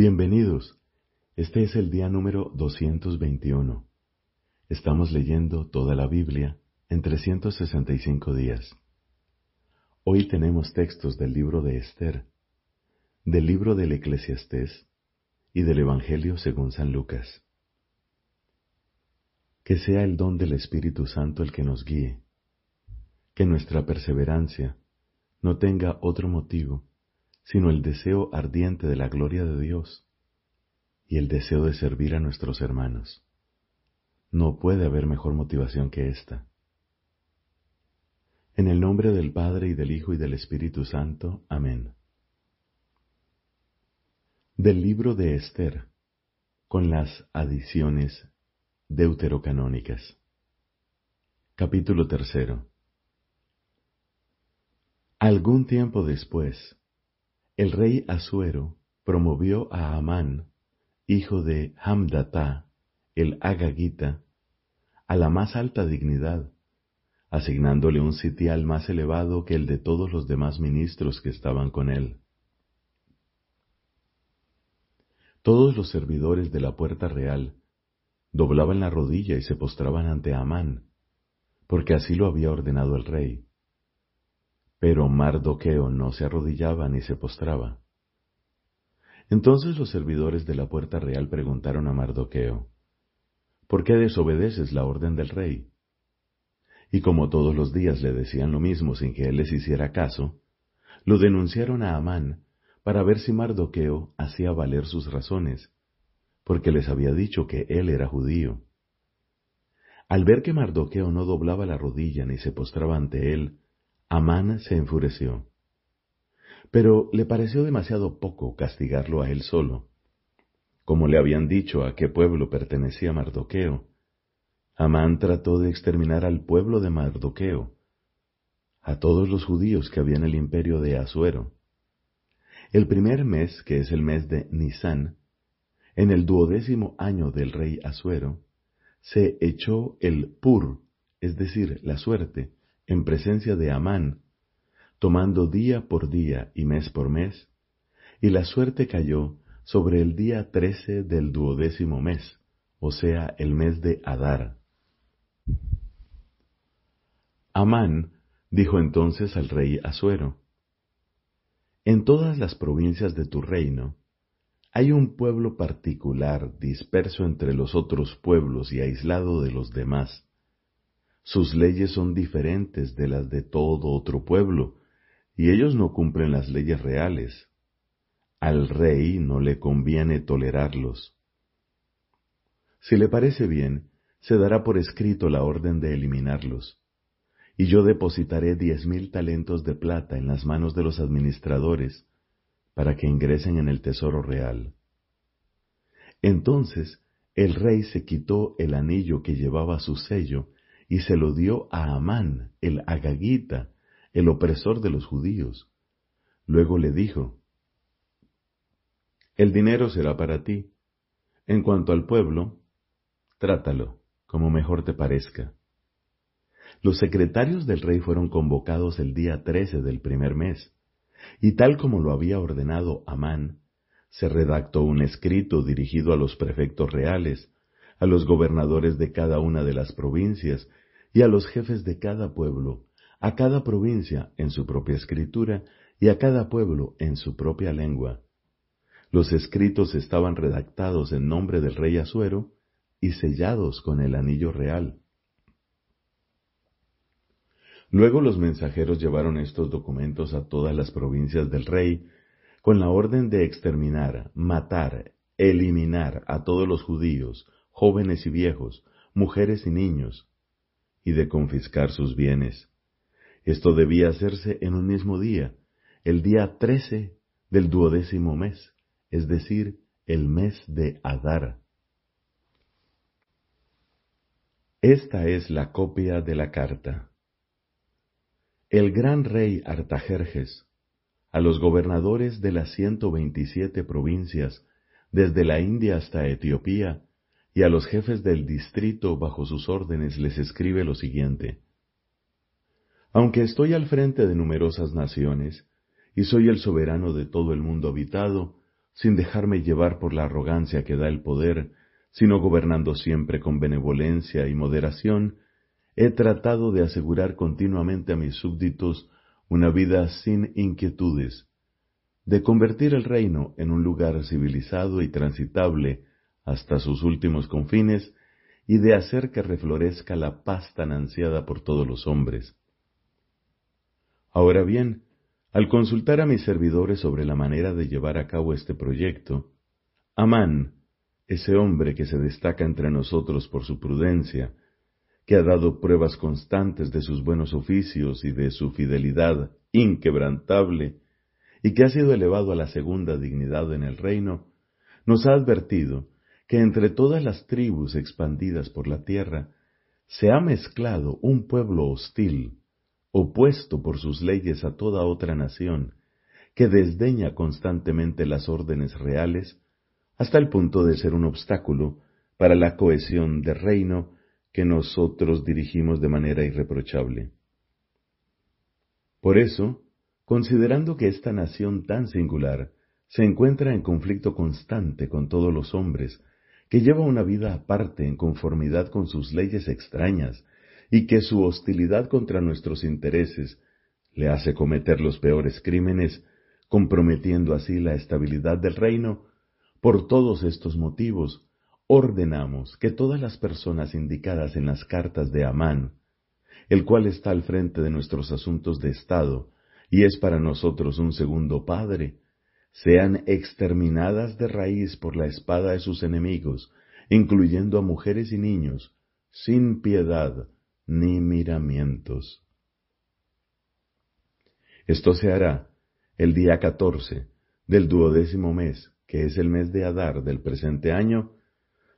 Bienvenidos. Este es el día número 221. Estamos leyendo toda la Biblia en 365 días. Hoy tenemos textos del libro de Esther, del libro del Eclesiastés y del Evangelio según San Lucas. Que sea el don del Espíritu Santo el que nos guíe, que nuestra perseverancia no tenga otro motivo sino el deseo ardiente de la gloria de Dios y el deseo de servir a nuestros hermanos. No puede haber mejor motivación que esta. En el nombre del Padre y del Hijo y del Espíritu Santo. Amén. Del libro de Esther, con las adiciones deuterocanónicas. Capítulo tercero. Algún tiempo después, el rey Asuero promovió a Amán, hijo de Hamdatá, el Agagita, a la más alta dignidad, asignándole un sitial más elevado que el de todos los demás ministros que estaban con él. Todos los servidores de la puerta real doblaban la rodilla y se postraban ante Amán, porque así lo había ordenado el rey. Pero Mardoqueo no se arrodillaba ni se postraba. Entonces los servidores de la puerta real preguntaron a Mardoqueo, ¿por qué desobedeces la orden del rey? Y como todos los días le decían lo mismo sin que él les hiciera caso, lo denunciaron a Amán para ver si Mardoqueo hacía valer sus razones, porque les había dicho que él era judío. Al ver que Mardoqueo no doblaba la rodilla ni se postraba ante él, Amán se enfureció. Pero le pareció demasiado poco castigarlo a él solo. Como le habían dicho a qué pueblo pertenecía Mardoqueo, Amán trató de exterminar al pueblo de Mardoqueo, a todos los judíos que había en el imperio de Asuero. El primer mes, que es el mes de Nisán, en el duodécimo año del rey Asuero, se echó el pur, es decir, la suerte, en presencia de Amán, tomando día por día y mes por mes, y la suerte cayó sobre el día trece del duodécimo mes, o sea, el mes de Adar. Amán dijo entonces al rey Asuero, En todas las provincias de tu reino hay un pueblo particular disperso entre los otros pueblos y aislado de los demás, sus leyes son diferentes de las de todo otro pueblo, y ellos no cumplen las leyes reales. Al rey no le conviene tolerarlos. Si le parece bien, se dará por escrito la orden de eliminarlos, y yo depositaré diez mil talentos de plata en las manos de los administradores, para que ingresen en el tesoro real. Entonces el rey se quitó el anillo que llevaba su sello y se lo dio a Amán, el agagita, el opresor de los judíos. Luego le dijo, El dinero será para ti. En cuanto al pueblo, trátalo como mejor te parezca. Los secretarios del rey fueron convocados el día trece del primer mes, y tal como lo había ordenado Amán, se redactó un escrito dirigido a los prefectos reales, a los gobernadores de cada una de las provincias y a los jefes de cada pueblo, a cada provincia en su propia escritura y a cada pueblo en su propia lengua. Los escritos estaban redactados en nombre del rey Asuero y sellados con el anillo real. Luego los mensajeros llevaron estos documentos a todas las provincias del rey, con la orden de exterminar, matar, eliminar a todos los judíos, jóvenes y viejos, mujeres y niños, y de confiscar sus bienes. Esto debía hacerse en un mismo día, el día trece del duodécimo mes, es decir, el mes de Adar. Esta es la copia de la carta. El gran rey Artajerjes, a los gobernadores de las ciento veintisiete provincias, desde la India hasta Etiopía, y a los jefes del distrito bajo sus órdenes les escribe lo siguiente. Aunque estoy al frente de numerosas naciones, y soy el soberano de todo el mundo habitado, sin dejarme llevar por la arrogancia que da el poder, sino gobernando siempre con benevolencia y moderación, he tratado de asegurar continuamente a mis súbditos una vida sin inquietudes, de convertir el reino en un lugar civilizado y transitable hasta sus últimos confines, y de hacer que reflorezca la paz tan ansiada por todos los hombres. Ahora bien, al consultar a mis servidores sobre la manera de llevar a cabo este proyecto, Amán, ese hombre que se destaca entre nosotros por su prudencia, que ha dado pruebas constantes de sus buenos oficios y de su fidelidad inquebrantable, y que ha sido elevado a la segunda dignidad en el reino, nos ha advertido que entre todas las tribus expandidas por la tierra se ha mezclado un pueblo hostil, opuesto por sus leyes a toda otra nación, que desdeña constantemente las órdenes reales, hasta el punto de ser un obstáculo para la cohesión del reino que nosotros dirigimos de manera irreprochable. Por eso, considerando que esta nación tan singular se encuentra en conflicto constante con todos los hombres, que lleva una vida aparte en conformidad con sus leyes extrañas, y que su hostilidad contra nuestros intereses le hace cometer los peores crímenes, comprometiendo así la estabilidad del reino, por todos estos motivos, ordenamos que todas las personas indicadas en las cartas de Amán, el cual está al frente de nuestros asuntos de Estado y es para nosotros un segundo padre, sean exterminadas de raíz por la espada de sus enemigos, incluyendo a mujeres y niños, sin piedad ni miramientos. Esto se hará el día catorce del duodécimo mes, que es el mes de Adar del presente año,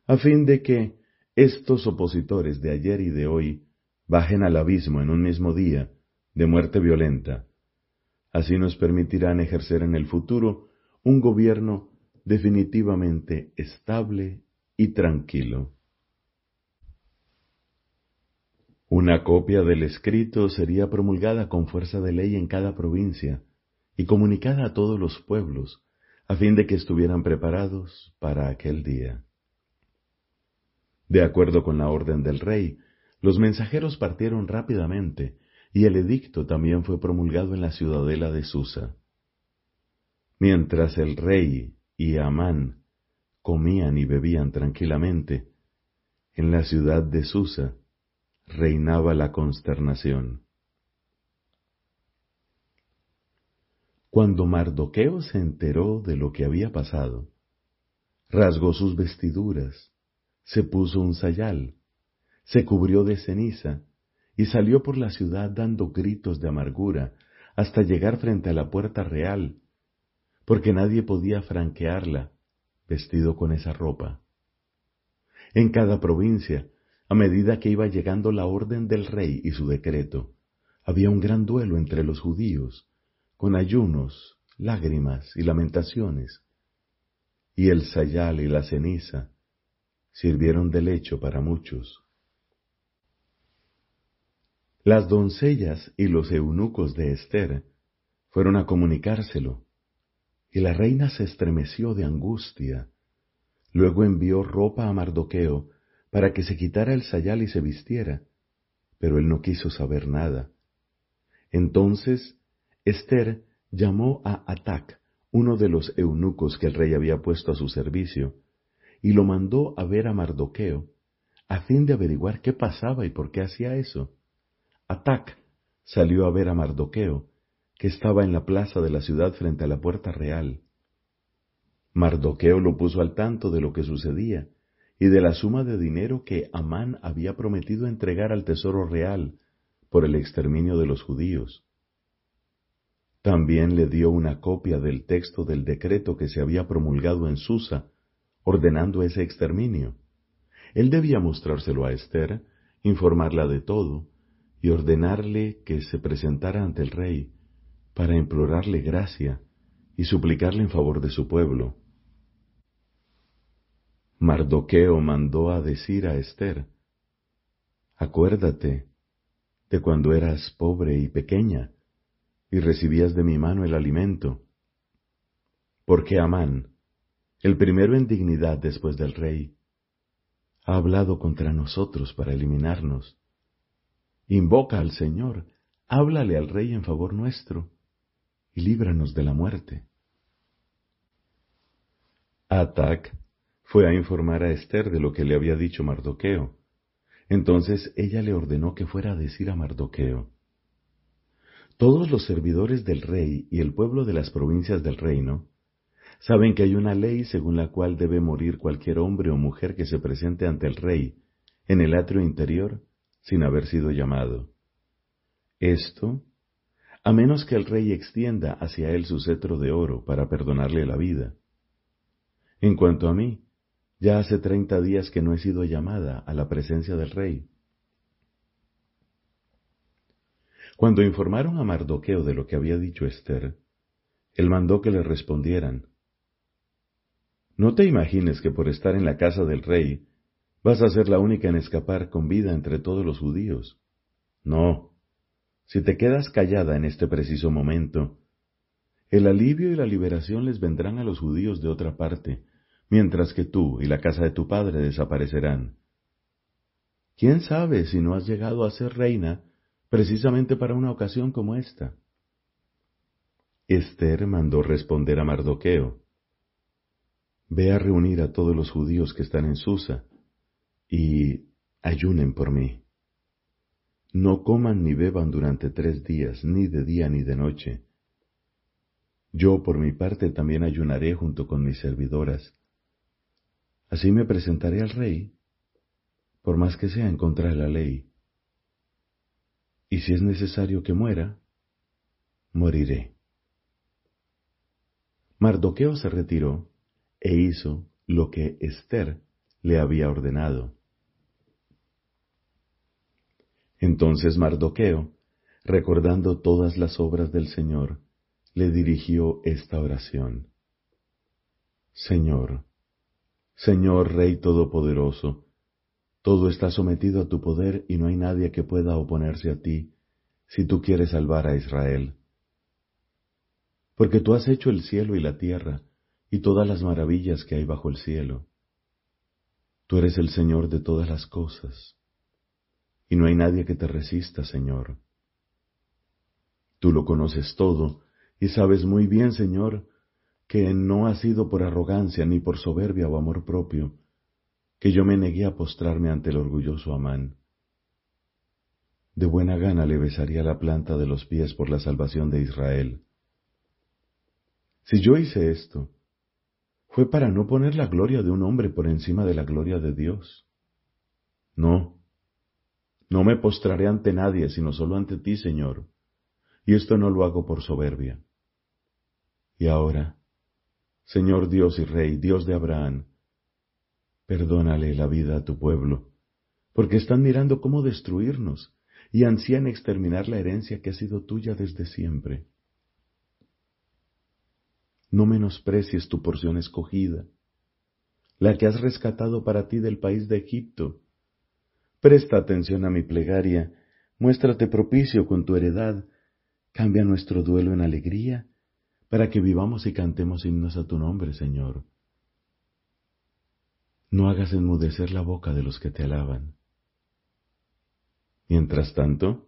a fin de que estos opositores de ayer y de hoy bajen al abismo en un mismo día de muerte violenta. Así nos permitirán ejercer en el futuro un gobierno definitivamente estable y tranquilo. Una copia del escrito sería promulgada con fuerza de ley en cada provincia y comunicada a todos los pueblos, a fin de que estuvieran preparados para aquel día. De acuerdo con la orden del rey, los mensajeros partieron rápidamente y el edicto también fue promulgado en la ciudadela de Susa. Mientras el rey y Amán comían y bebían tranquilamente, en la ciudad de Susa reinaba la consternación. Cuando Mardoqueo se enteró de lo que había pasado, rasgó sus vestiduras, se puso un sayal, se cubrió de ceniza y salió por la ciudad dando gritos de amargura hasta llegar frente a la puerta real porque nadie podía franquearla vestido con esa ropa. En cada provincia, a medida que iba llegando la orden del rey y su decreto, había un gran duelo entre los judíos, con ayunos, lágrimas y lamentaciones. Y el sayal y la ceniza sirvieron de lecho para muchos. Las doncellas y los eunucos de Esther fueron a comunicárselo, y la reina se estremeció de angustia. Luego envió ropa a Mardoqueo para que se quitara el sayal y se vistiera, pero él no quiso saber nada. Entonces Esther llamó a Atac, uno de los eunucos que el rey había puesto a su servicio, y lo mandó a ver a Mardoqueo, a fin de averiguar qué pasaba y por qué hacía eso. Atac salió a ver a Mardoqueo, que estaba en la plaza de la ciudad frente a la puerta real. Mardoqueo lo puso al tanto de lo que sucedía y de la suma de dinero que Amán había prometido entregar al tesoro real por el exterminio de los judíos. También le dio una copia del texto del decreto que se había promulgado en Susa, ordenando ese exterminio. Él debía mostrárselo a Esther, informarla de todo, y ordenarle que se presentara ante el rey, para implorarle gracia y suplicarle en favor de su pueblo. Mardoqueo mandó a decir a Esther, Acuérdate de cuando eras pobre y pequeña y recibías de mi mano el alimento, porque Amán, el primero en dignidad después del rey, ha hablado contra nosotros para eliminarnos. Invoca al Señor, háblale al rey en favor nuestro, y líbranos de la muerte. Atac fue a informar a Esther de lo que le había dicho Mardoqueo. Entonces ella le ordenó que fuera a decir a Mardoqueo, Todos los servidores del rey y el pueblo de las provincias del reino saben que hay una ley según la cual debe morir cualquier hombre o mujer que se presente ante el rey en el atrio interior sin haber sido llamado. Esto, a menos que el rey extienda hacia él su cetro de oro para perdonarle la vida. En cuanto a mí, ya hace treinta días que no he sido llamada a la presencia del rey. Cuando informaron a Mardoqueo de lo que había dicho Esther, él mandó que le respondieran, no te imagines que por estar en la casa del rey vas a ser la única en escapar con vida entre todos los judíos. No. Si te quedas callada en este preciso momento, el alivio y la liberación les vendrán a los judíos de otra parte, mientras que tú y la casa de tu padre desaparecerán. ¿Quién sabe si no has llegado a ser reina precisamente para una ocasión como esta? Esther mandó responder a Mardoqueo, Ve a reunir a todos los judíos que están en Susa y ayunen por mí. No coman ni beban durante tres días, ni de día ni de noche. Yo por mi parte también ayunaré junto con mis servidoras. Así me presentaré al rey, por más que sea en contra de la ley. Y si es necesario que muera, moriré. Mardoqueo se retiró e hizo lo que Esther le había ordenado. Entonces Mardoqueo, recordando todas las obras del Señor, le dirigió esta oración. Señor, Señor Rey Todopoderoso, todo está sometido a tu poder y no hay nadie que pueda oponerse a ti si tú quieres salvar a Israel. Porque tú has hecho el cielo y la tierra, y todas las maravillas que hay bajo el cielo. Tú eres el Señor de todas las cosas, y no hay nadie que te resista, Señor. Tú lo conoces todo, y sabes muy bien, Señor, que no ha sido por arrogancia ni por soberbia o amor propio, que yo me negué a postrarme ante el orgulloso Amán. De buena gana le besaría la planta de los pies por la salvación de Israel. Si yo hice esto, fue para no poner la gloria de un hombre por encima de la gloria de Dios. No, no me postraré ante nadie, sino solo ante ti, Señor, y esto no lo hago por soberbia. Y ahora, Señor Dios y Rey, Dios de Abraham, perdónale la vida a tu pueblo, porque están mirando cómo destruirnos y ansían exterminar la herencia que ha sido tuya desde siempre no menosprecies tu porción escogida, la que has rescatado para ti del país de Egipto. Presta atención a mi plegaria, muéstrate propicio con tu heredad, cambia nuestro duelo en alegría, para que vivamos y cantemos himnos a tu nombre, Señor. No hagas enmudecer la boca de los que te alaban. Mientras tanto,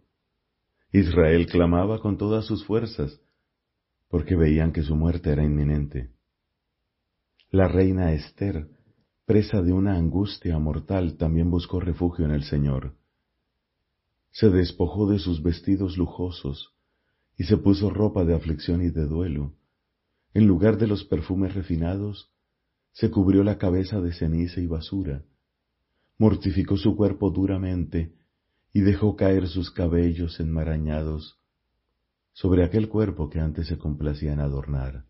Israel clamaba con todas sus fuerzas, porque veían que su muerte era inminente. La reina Esther, presa de una angustia mortal, también buscó refugio en el Señor. Se despojó de sus vestidos lujosos y se puso ropa de aflicción y de duelo. En lugar de los perfumes refinados, se cubrió la cabeza de ceniza y basura, mortificó su cuerpo duramente y dejó caer sus cabellos enmarañados sobre aquel cuerpo que antes se complacía en adornar.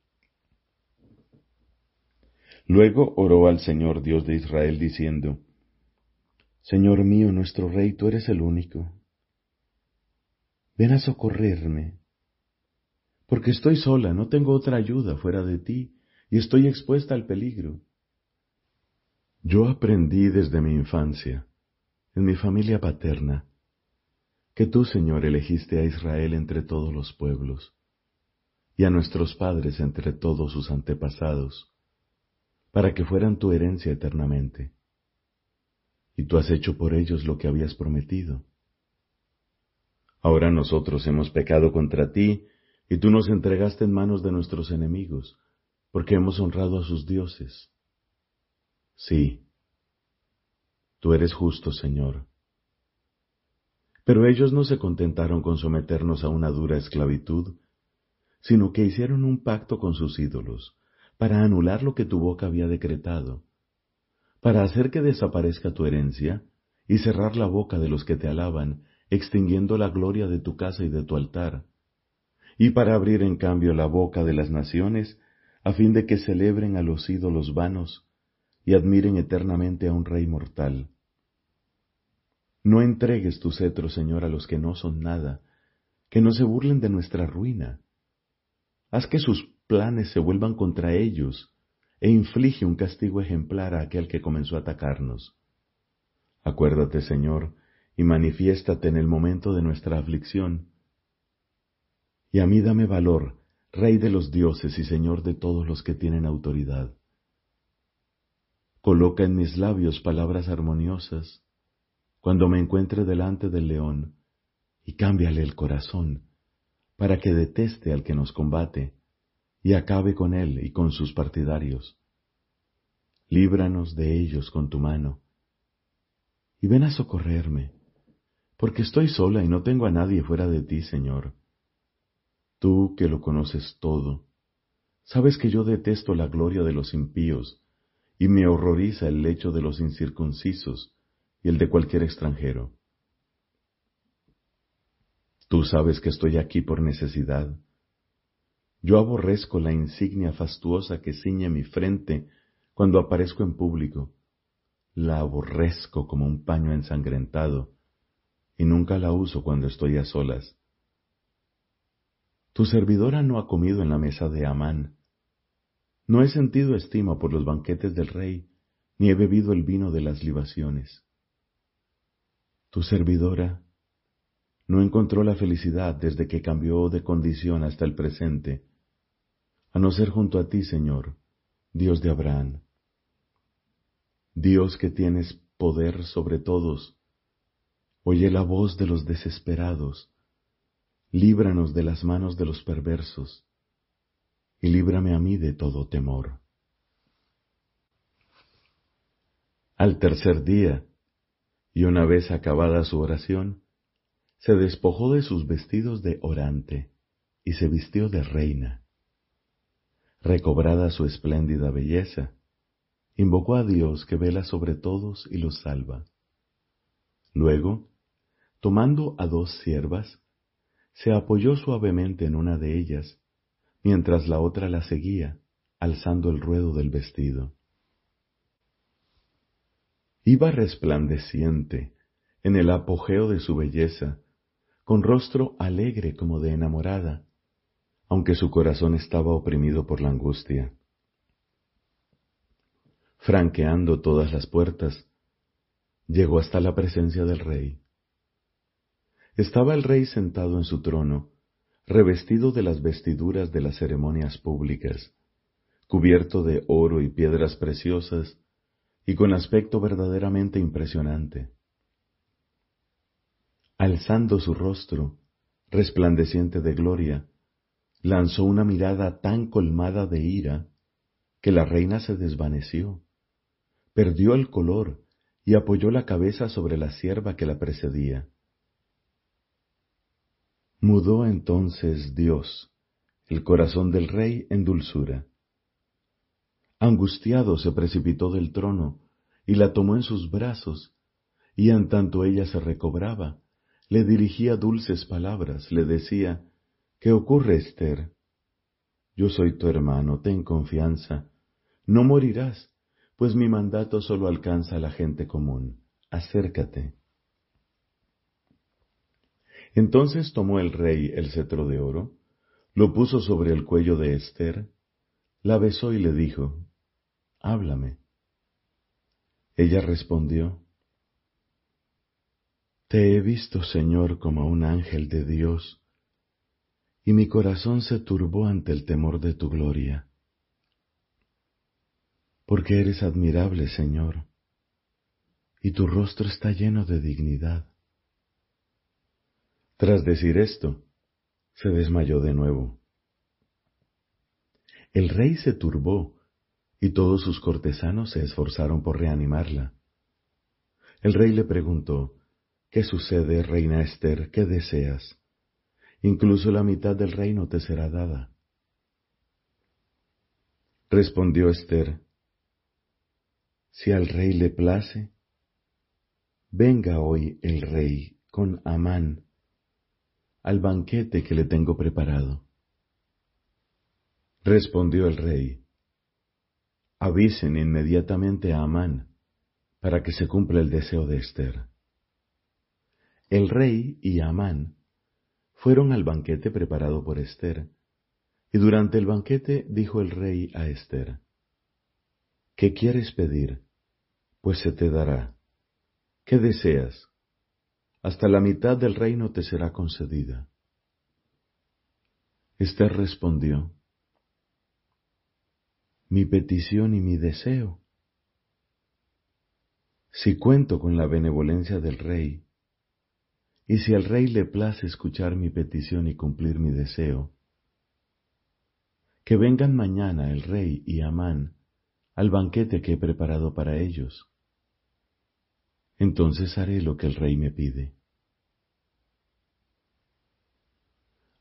Luego oró al Señor Dios de Israel diciendo, Señor mío, nuestro Rey, tú eres el único. Ven a socorrerme, porque estoy sola, no tengo otra ayuda fuera de ti, y estoy expuesta al peligro. Yo aprendí desde mi infancia, en mi familia paterna, que tú, Señor, elegiste a Israel entre todos los pueblos, y a nuestros padres entre todos sus antepasados, para que fueran tu herencia eternamente. Y tú has hecho por ellos lo que habías prometido. Ahora nosotros hemos pecado contra ti, y tú nos entregaste en manos de nuestros enemigos, porque hemos honrado a sus dioses. Sí, tú eres justo, Señor. Pero ellos no se contentaron con someternos a una dura esclavitud, sino que hicieron un pacto con sus ídolos, para anular lo que tu boca había decretado, para hacer que desaparezca tu herencia y cerrar la boca de los que te alaban, extinguiendo la gloria de tu casa y de tu altar, y para abrir en cambio la boca de las naciones, a fin de que celebren a los ídolos vanos y admiren eternamente a un rey mortal. No entregues tu cetro, Señor, a los que no son nada, que no se burlen de nuestra ruina. Haz que sus planes se vuelvan contra ellos, e inflige un castigo ejemplar a aquel que comenzó a atacarnos. Acuérdate, Señor, y manifiéstate en el momento de nuestra aflicción. Y a mí dame valor, Rey de los dioses y Señor de todos los que tienen autoridad. Coloca en mis labios palabras armoniosas cuando me encuentre delante del león, y cámbiale el corazón, para que deteste al que nos combate, y acabe con él y con sus partidarios. Líbranos de ellos con tu mano, y ven a socorrerme, porque estoy sola y no tengo a nadie fuera de ti, Señor. Tú que lo conoces todo, sabes que yo detesto la gloria de los impíos, y me horroriza el lecho de los incircuncisos y el de cualquier extranjero. Tú sabes que estoy aquí por necesidad. Yo aborrezco la insignia fastuosa que ciñe mi frente cuando aparezco en público. La aborrezco como un paño ensangrentado y nunca la uso cuando estoy a solas. Tu servidora no ha comido en la mesa de Amán. No he sentido estima por los banquetes del rey, ni he bebido el vino de las libaciones. Tu servidora no encontró la felicidad desde que cambió de condición hasta el presente, a no ser junto a ti, Señor, Dios de Abraham. Dios que tienes poder sobre todos, oye la voz de los desesperados, líbranos de las manos de los perversos, y líbrame a mí de todo temor. Al tercer día, y una vez acabada su oración, se despojó de sus vestidos de orante y se vistió de reina. Recobrada su espléndida belleza, invocó a Dios que vela sobre todos y los salva. Luego, tomando a dos siervas, se apoyó suavemente en una de ellas, mientras la otra la seguía, alzando el ruedo del vestido. Iba resplandeciente, en el apogeo de su belleza, con rostro alegre como de enamorada, aunque su corazón estaba oprimido por la angustia. Franqueando todas las puertas, llegó hasta la presencia del rey. Estaba el rey sentado en su trono, revestido de las vestiduras de las ceremonias públicas, cubierto de oro y piedras preciosas, y con aspecto verdaderamente impresionante. Alzando su rostro, resplandeciente de gloria, lanzó una mirada tan colmada de ira que la reina se desvaneció, perdió el color y apoyó la cabeza sobre la sierva que la precedía. Mudó entonces Dios el corazón del rey en dulzura. Angustiado se precipitó del trono y la tomó en sus brazos, y en tanto ella se recobraba, le dirigía dulces palabras, le decía, ¿Qué ocurre, Esther? Yo soy tu hermano, ten confianza. No morirás, pues mi mandato solo alcanza a la gente común. Acércate. Entonces tomó el rey el cetro de oro, lo puso sobre el cuello de Esther, la besó y le dijo, Háblame. Ella respondió, Te he visto, Señor, como un ángel de Dios, y mi corazón se turbó ante el temor de tu gloria. porque eres admirable, Señor, y tu rostro está lleno de dignidad. Tras decir esto, se desmayó de nuevo. El rey se turbó y todos sus cortesanos se esforzaron por reanimarla. El rey le preguntó, ¿Qué sucede, reina Esther? ¿Qué deseas? Incluso la mitad del reino te será dada. Respondió Esther, Si al rey le place, venga hoy el rey con Amán al banquete que le tengo preparado. Respondió el rey, avisen inmediatamente a Amán para que se cumpla el deseo de Esther. El rey y Amán fueron al banquete preparado por Esther, y durante el banquete dijo el rey a Esther, ¿Qué quieres pedir? Pues se te dará. ¿Qué deseas? Hasta la mitad del reino te será concedida. Esther respondió, Mi petición y mi deseo. Si cuento con la benevolencia del rey, y si al rey le place escuchar mi petición y cumplir mi deseo, que vengan mañana el rey y Amán al banquete que he preparado para ellos. Entonces haré lo que el rey me pide.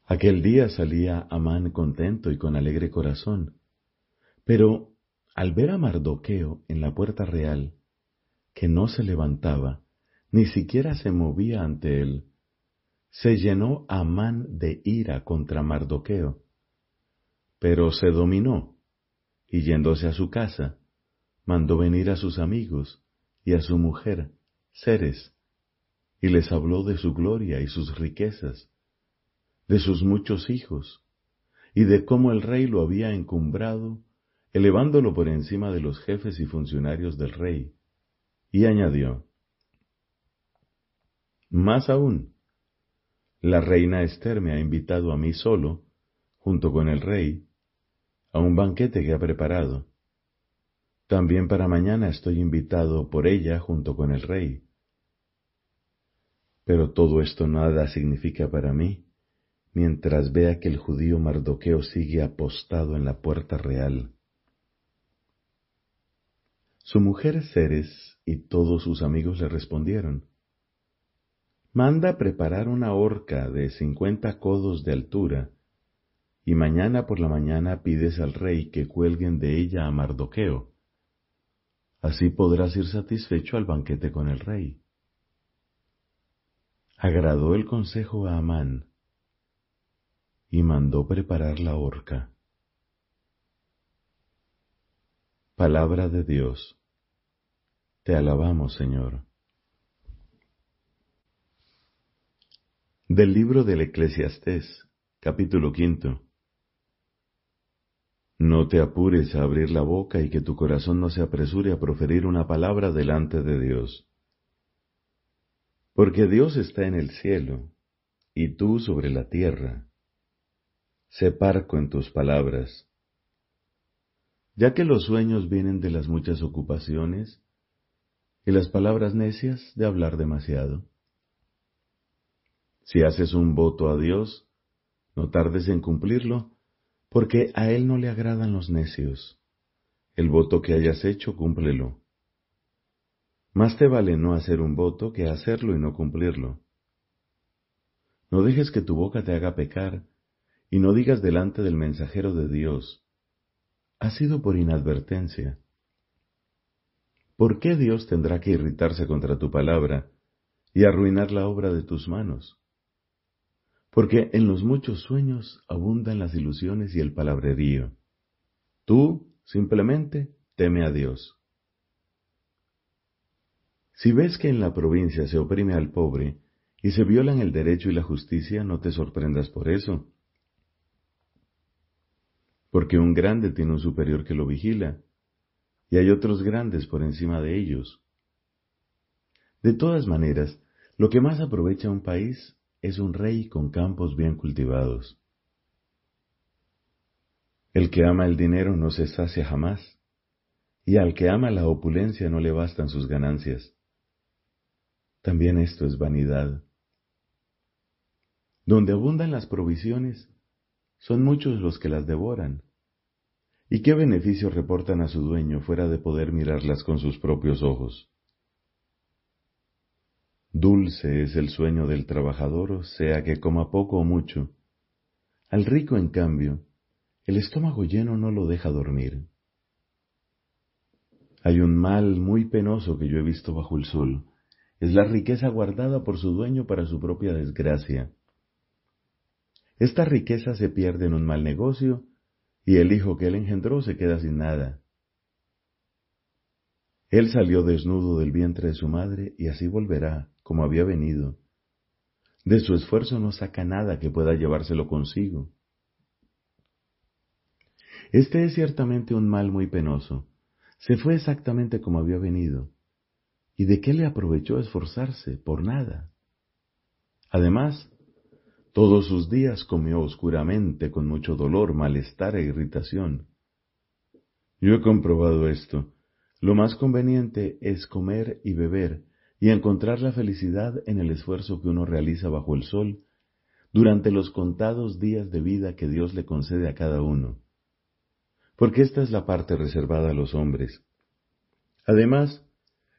Aquel día salía Amán contento y con alegre corazón, pero al ver a Mardoqueo en la puerta real, que no se levantaba, ni siquiera se movía ante él, se llenó Amán de ira contra Mardoqueo. Pero se dominó, y yéndose a su casa, mandó venir a sus amigos y a su mujer, Ceres, y les habló de su gloria y sus riquezas, de sus muchos hijos, y de cómo el rey lo había encumbrado, elevándolo por encima de los jefes y funcionarios del rey, y añadió, Más aún, la reina Esther me ha invitado a mí solo, junto con el rey, a un banquete que ha preparado. También para mañana estoy invitado por ella junto con el rey. Pero todo esto nada significa para mí, mientras vea que el judío Mardoqueo sigue apostado en la puerta real. Su mujer Ceres y todos sus amigos le respondieron, Manda preparar una horca de cincuenta codos de altura, y mañana por la mañana pides al rey que cuelguen de ella a Mardoqueo. Así podrás ir satisfecho al banquete con el rey. Agradó el consejo a Amán, y mandó preparar la horca. Palabra de Dios. Te alabamos, Señor. Del libro del Eclesiastés, capítulo quinto. No te apures a abrir la boca y que tu corazón no se apresure a proferir una palabra delante de Dios. Porque Dios está en el cielo y tú sobre la tierra. Sé parco en tus palabras. Ya que los sueños vienen de las muchas ocupaciones y las palabras necias de hablar demasiado. Si haces un voto a Dios, no tardes en cumplirlo, porque a Él no le agradan los necios. El voto que hayas hecho, cúmplelo. Más te vale no hacer un voto que hacerlo y no cumplirlo. No dejes que tu boca te haga pecar, y no digas delante del mensajero de Dios, ha sido por inadvertencia. ¿Por qué Dios tendrá que irritarse contra tu palabra y arruinar la obra de tus manos? Porque en los muchos sueños abundan las ilusiones y el palabrerío. Tú simplemente teme a Dios. Si ves que en la provincia se oprime al pobre y se violan el derecho y la justicia, no te sorprendas por eso. Porque un grande tiene un superior que lo vigila, y hay otros grandes por encima de ellos. De todas maneras, lo que más aprovecha un país es un rey con campos bien cultivados. El que ama el dinero no se sacia jamás, y al que ama la opulencia no le bastan sus ganancias. También esto es vanidad. Donde abundan las provisiones, son muchos los que las devoran. ¿Y qué beneficio reportan a su dueño fuera de poder mirarlas con sus propios ojos? Dulce es el sueño del trabajador, sea que coma poco o mucho. Al rico, en cambio, el estómago lleno no lo deja dormir. Hay un mal muy penoso que yo he visto bajo el sol. Es la riqueza guardada por su dueño para su propia desgracia. Esta riqueza se pierde en un mal negocio y el hijo que él engendró se queda sin nada. Él salió desnudo del vientre de su madre y así volverá, como había venido. De su esfuerzo no saca nada que pueda llevárselo consigo. Este es ciertamente un mal muy penoso. Se fue exactamente como había venido. ¿Y de qué le aprovechó esforzarse? Por nada. Además, todos sus días comió oscuramente con mucho dolor, malestar e irritación. Yo he comprobado esto. Lo más conveniente es comer y beber y encontrar la felicidad en el esfuerzo que uno realiza bajo el sol durante los contados días de vida que Dios le concede a cada uno porque esta es la parte reservada a los hombres. Además,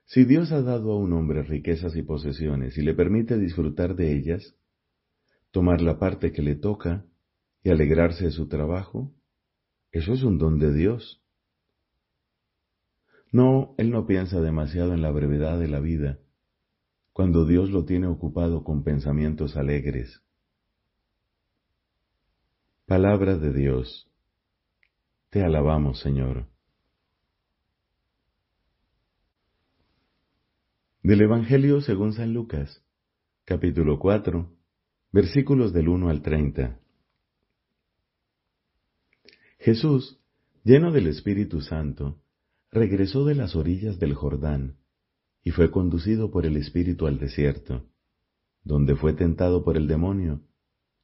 si Dios ha dado a un hombre riquezas y posesiones y le permite disfrutar de ellas, tomar la parte que le toca y alegrarse de su trabajo, eso es un don de Dios. No, él no piensa demasiado en la brevedad de la vida, cuando Dios lo tiene ocupado con pensamientos alegres. Palabra de Dios. Te alabamos, Señor. Del Evangelio según San Lucas, capítulo 4, versículos del 1 al 30. Jesús, lleno del Espíritu Santo, regresó de las orillas del Jordán y fue conducido por el Espíritu al desierto, donde fue tentado por el demonio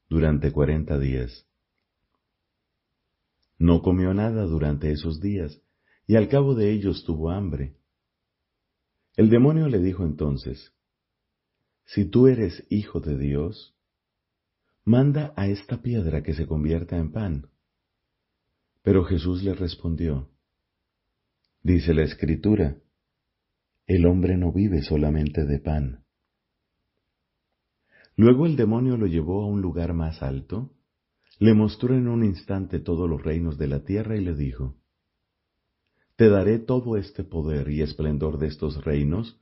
durante cuarenta días. No comió nada durante esos días, y al cabo de ellos tuvo hambre. El demonio le dijo entonces, Si tú eres hijo de Dios, manda a esta piedra que se convierta en pan. Pero Jesús le respondió, Dice la Escritura, el hombre no vive solamente de pan. Luego el demonio lo llevó a un lugar más alto le mostró en un instante todos los reinos de la tierra y le dijo, Te daré todo este poder y esplendor de estos reinos,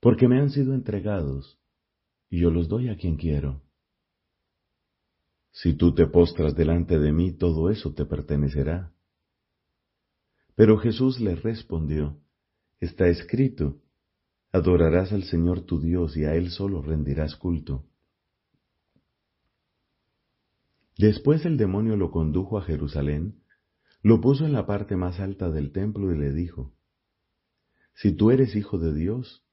porque me han sido entregados, y yo los doy a quien quiero. Si tú te postras delante de mí, todo eso te pertenecerá. Pero Jesús le respondió, Está escrito, adorarás al Señor tu Dios y a Él solo rendirás culto. Después el demonio lo condujo a Jerusalén, lo puso en la parte más alta del templo y le dijo, Si tú eres hijo de Dios,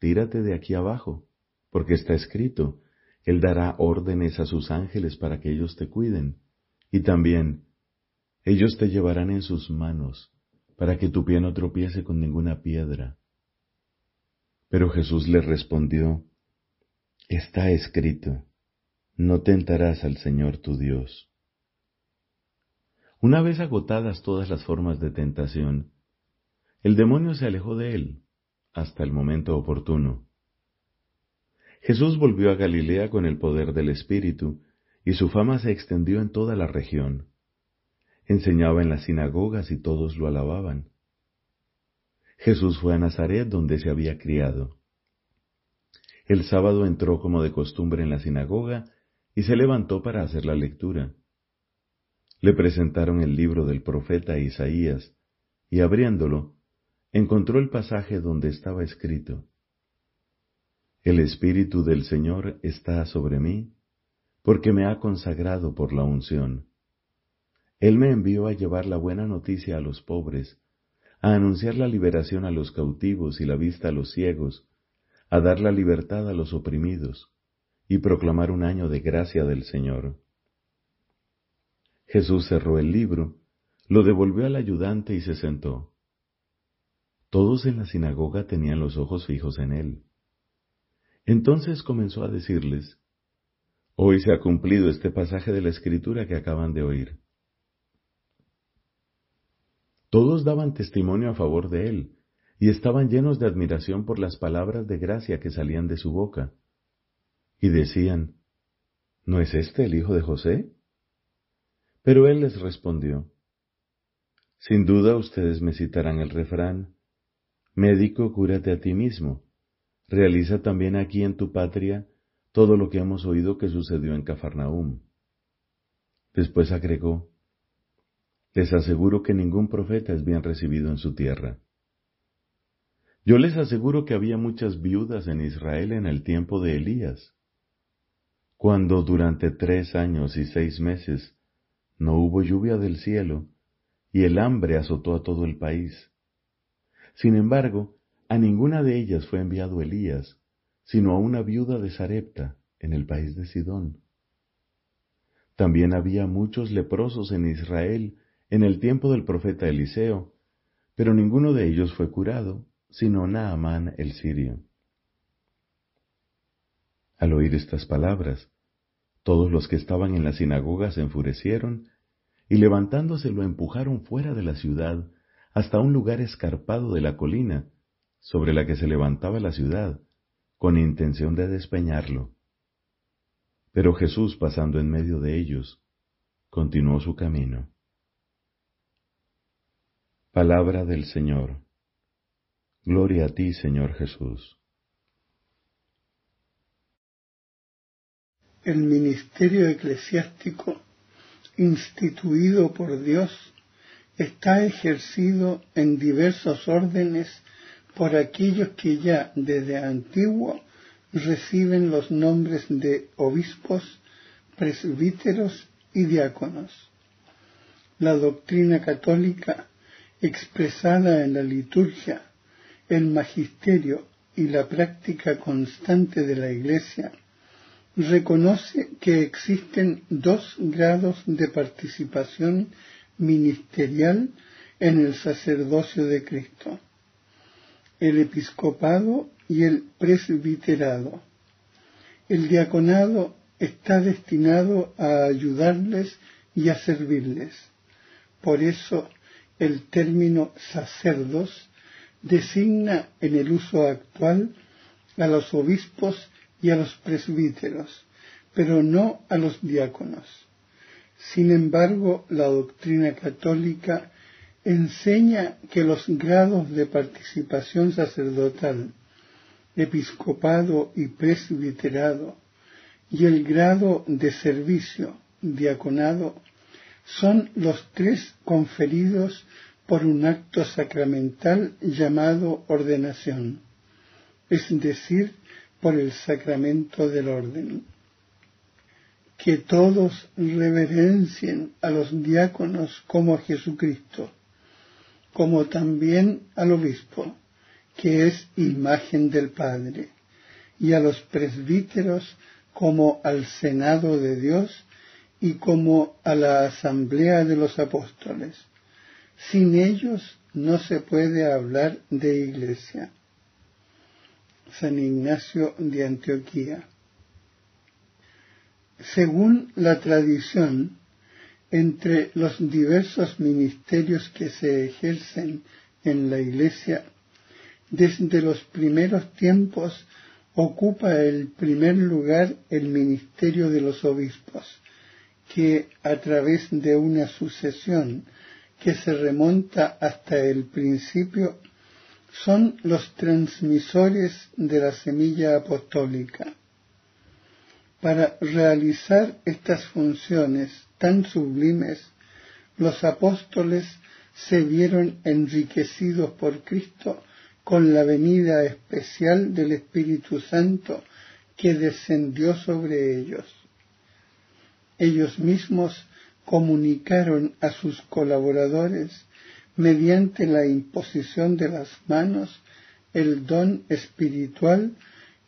tírate de aquí abajo, porque está escrito, Él dará órdenes a sus ángeles para que ellos te cuiden, y también ellos te llevarán en sus manos, para que tu pie no tropiece con ninguna piedra. Pero Jesús le respondió, Está escrito, no tentarás al Señor tu Dios. Una vez agotadas todas las formas de tentación, el demonio se alejó de él hasta el momento oportuno. Jesús volvió a Galilea con el poder del Espíritu, y su fama se extendió en toda la región. Enseñaba en las sinagogas y todos lo alababan. Jesús fue a Nazaret donde se había criado. El sábado entró como de costumbre en la sinagoga y se levantó para hacer la lectura. Le presentaron el libro del profeta Isaías, y abriéndolo, encontró el pasaje donde estaba escrito, El Espíritu del Señor está sobre mí, porque me ha consagrado por la unción. Él me envió a llevar la buena noticia a los pobres, a anunciar la liberación a los cautivos y la vista a los ciegos, a dar la libertad a los oprimidos, y proclamar un año de gracia del Señor. Jesús cerró el libro, lo devolvió al ayudante y se sentó. todos en la sinagoga tenían los ojos fijos en él. Entonces comenzó a decirles, Hoy se ha cumplido este pasaje de la escritura que acaban de oír. Todos daban testimonio a favor de él, y estaban llenos de admiración por las palabras de gracia que salían de su boca. Y decían, ¿No es este el hijo de José? Pero él les respondió, Sin duda ustedes me citarán el refrán, Médico, cúrate a ti mismo. Realiza también aquí en tu patria todo lo que hemos oído que sucedió en Cafarnaúm. Después agregó, Les aseguro que ningún profeta es bien recibido en su tierra. Yo les aseguro que había muchas viudas en Israel en el tiempo de Elías, cuando durante tres años y seis meses no hubo lluvia del cielo y el hambre azotó a todo el país. Sin embargo, a ninguna de ellas fue enviado Elías, sino a una viuda de Sarepta, en el país de Sidón. También había muchos leprosos en Israel en el tiempo del profeta Eliseo, pero ninguno de ellos fue curado, sino Naamán el sirio. Al oír estas palabras, todos los que estaban en la sinagoga se enfurecieron y levantándose lo empujaron fuera de la ciudad hasta un lugar escarpado de la colina sobre la que se levantaba la ciudad, con intención de despeñarlo. Pero Jesús, pasando en medio de ellos, continuó su camino. Palabra del Señor. Gloria a ti, Señor Jesús. El ministerio eclesiástico instituido por Dios está ejercido en diversos órdenes por aquellos que ya desde antiguo reciben los nombres de obispos, presbíteros y diáconos. La doctrina católica expresada en la liturgia, el magisterio y la práctica constante de la Iglesia reconoce que existen dos grados de participación ministerial en el sacerdocio de Cristo, el episcopado y el presbiterado. El diaconado está destinado a ayudarles y a servirles. Por eso el término sacerdos designa en el uso actual a los obispos y a los presbíteros, pero no a los diáconos. Sin embargo, la doctrina católica enseña que los grados de participación sacerdotal, episcopado y presbiterado, y el grado de servicio, diaconado, son los tres conferidos por un acto sacramental llamado ordenación, es decir, por el sacramento del orden. Que todos reverencien a los diáconos como a Jesucristo, como también al obispo, que es imagen del Padre, y a los presbíteros como al Senado de Dios y como a la asamblea de los apóstoles. Sin ellos no se puede hablar de iglesia. San Ignacio de Antioquía. Según la tradición, entre los diversos ministerios que se ejercen en la Iglesia, desde los primeros tiempos ocupa el primer lugar el ministerio de los obispos, que a través de una sucesión que se remonta hasta el principio son los transmisores de la semilla apostólica. Para realizar estas funciones tan sublimes, los apóstoles se vieron enriquecidos por Cristo con la venida especial del Espíritu Santo que descendió sobre ellos. Ellos mismos comunicaron a sus colaboradores mediante la imposición de las manos el don espiritual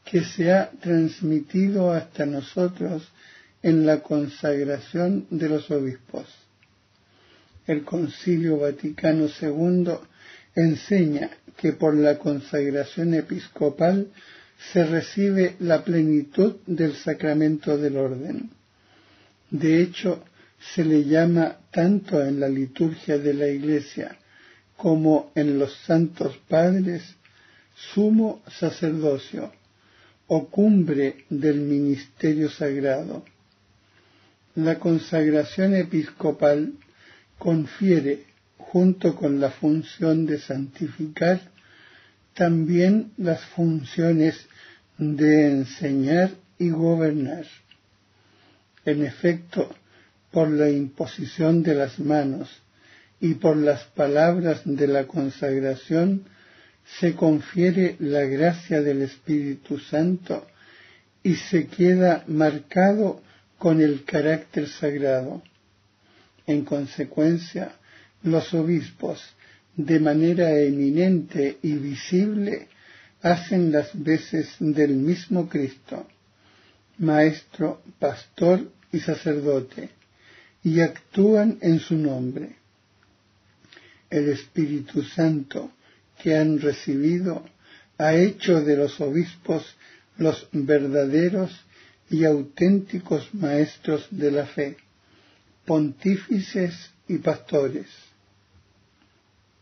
que se ha transmitido hasta nosotros en la consagración de los obispos. El Concilio Vaticano II enseña que por la consagración episcopal se recibe la plenitud del sacramento del orden. De hecho, se le llama tanto en la liturgia de la Iglesia como en los santos padres sumo sacerdocio o cumbre del ministerio sagrado. La consagración episcopal confiere, junto con la función de santificar, también las funciones de enseñar y gobernar. En efecto, por la imposición de las manos y por las palabras de la consagración, se confiere la gracia del Espíritu Santo y se queda marcado con el carácter sagrado. En consecuencia, los obispos, de manera eminente y visible, hacen las veces del mismo Cristo, maestro, pastor y sacerdote, y actúan en su nombre. El Espíritu Santo que han recibido ha hecho de los obispos los verdaderos y auténticos maestros de la fe, pontífices y pastores.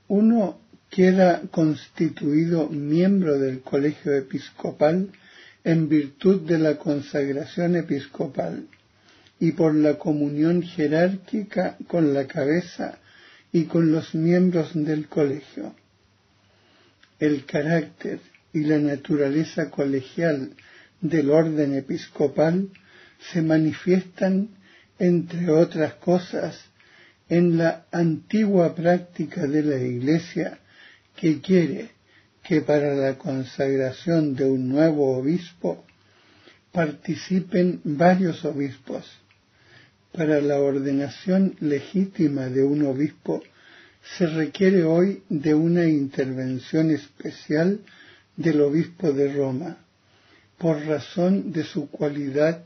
Uno queda constituido miembro del colegio episcopal en virtud de la consagración episcopal y por la comunión jerárquica con la cabeza y con los miembros del colegio. El carácter y la naturaleza colegial del orden episcopal se manifiestan, entre otras cosas, en la antigua práctica de la Iglesia que quiere que para la consagración de un nuevo obispo participen varios obispos. Para la ordenación legítima de un obispo se requiere hoy de una intervención especial del obispo de Roma, por razón de su cualidad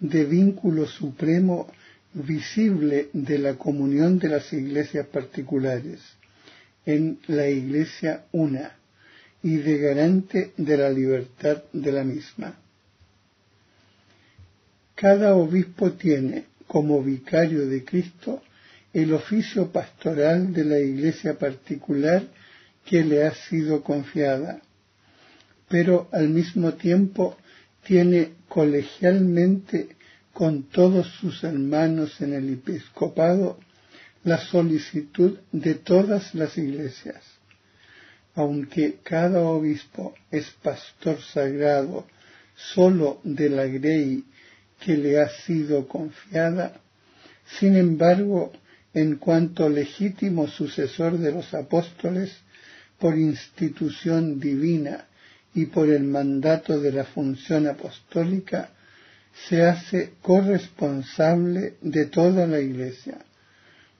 de vínculo supremo visible de la comunión de las iglesias particulares en la iglesia una y de garante de la libertad de la misma. Cada obispo tiene como vicario de Cristo el oficio pastoral de la iglesia particular que le ha sido confiada, pero al mismo tiempo tiene colegialmente con todos sus hermanos en el episcopado la solicitud de todas las iglesias. Aunque cada obispo es pastor sagrado solo de la grey que le ha sido confiada, sin embargo, en cuanto legítimo sucesor de los apóstoles, por institución divina y por el mandato de la función apostólica, se hace corresponsable de toda la Iglesia,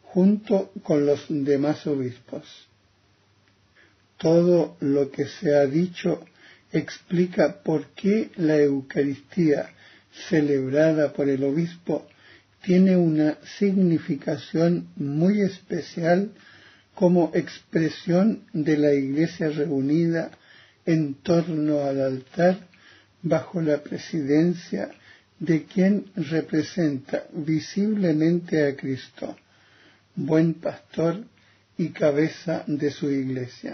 junto con los demás obispos. Todo lo que se ha dicho explica por qué la Eucaristía celebrada por el obispo tiene una significación muy especial como expresión de la Iglesia reunida en torno al altar bajo la presidencia de quien representa visiblemente a Cristo, buen pastor y cabeza de su iglesia.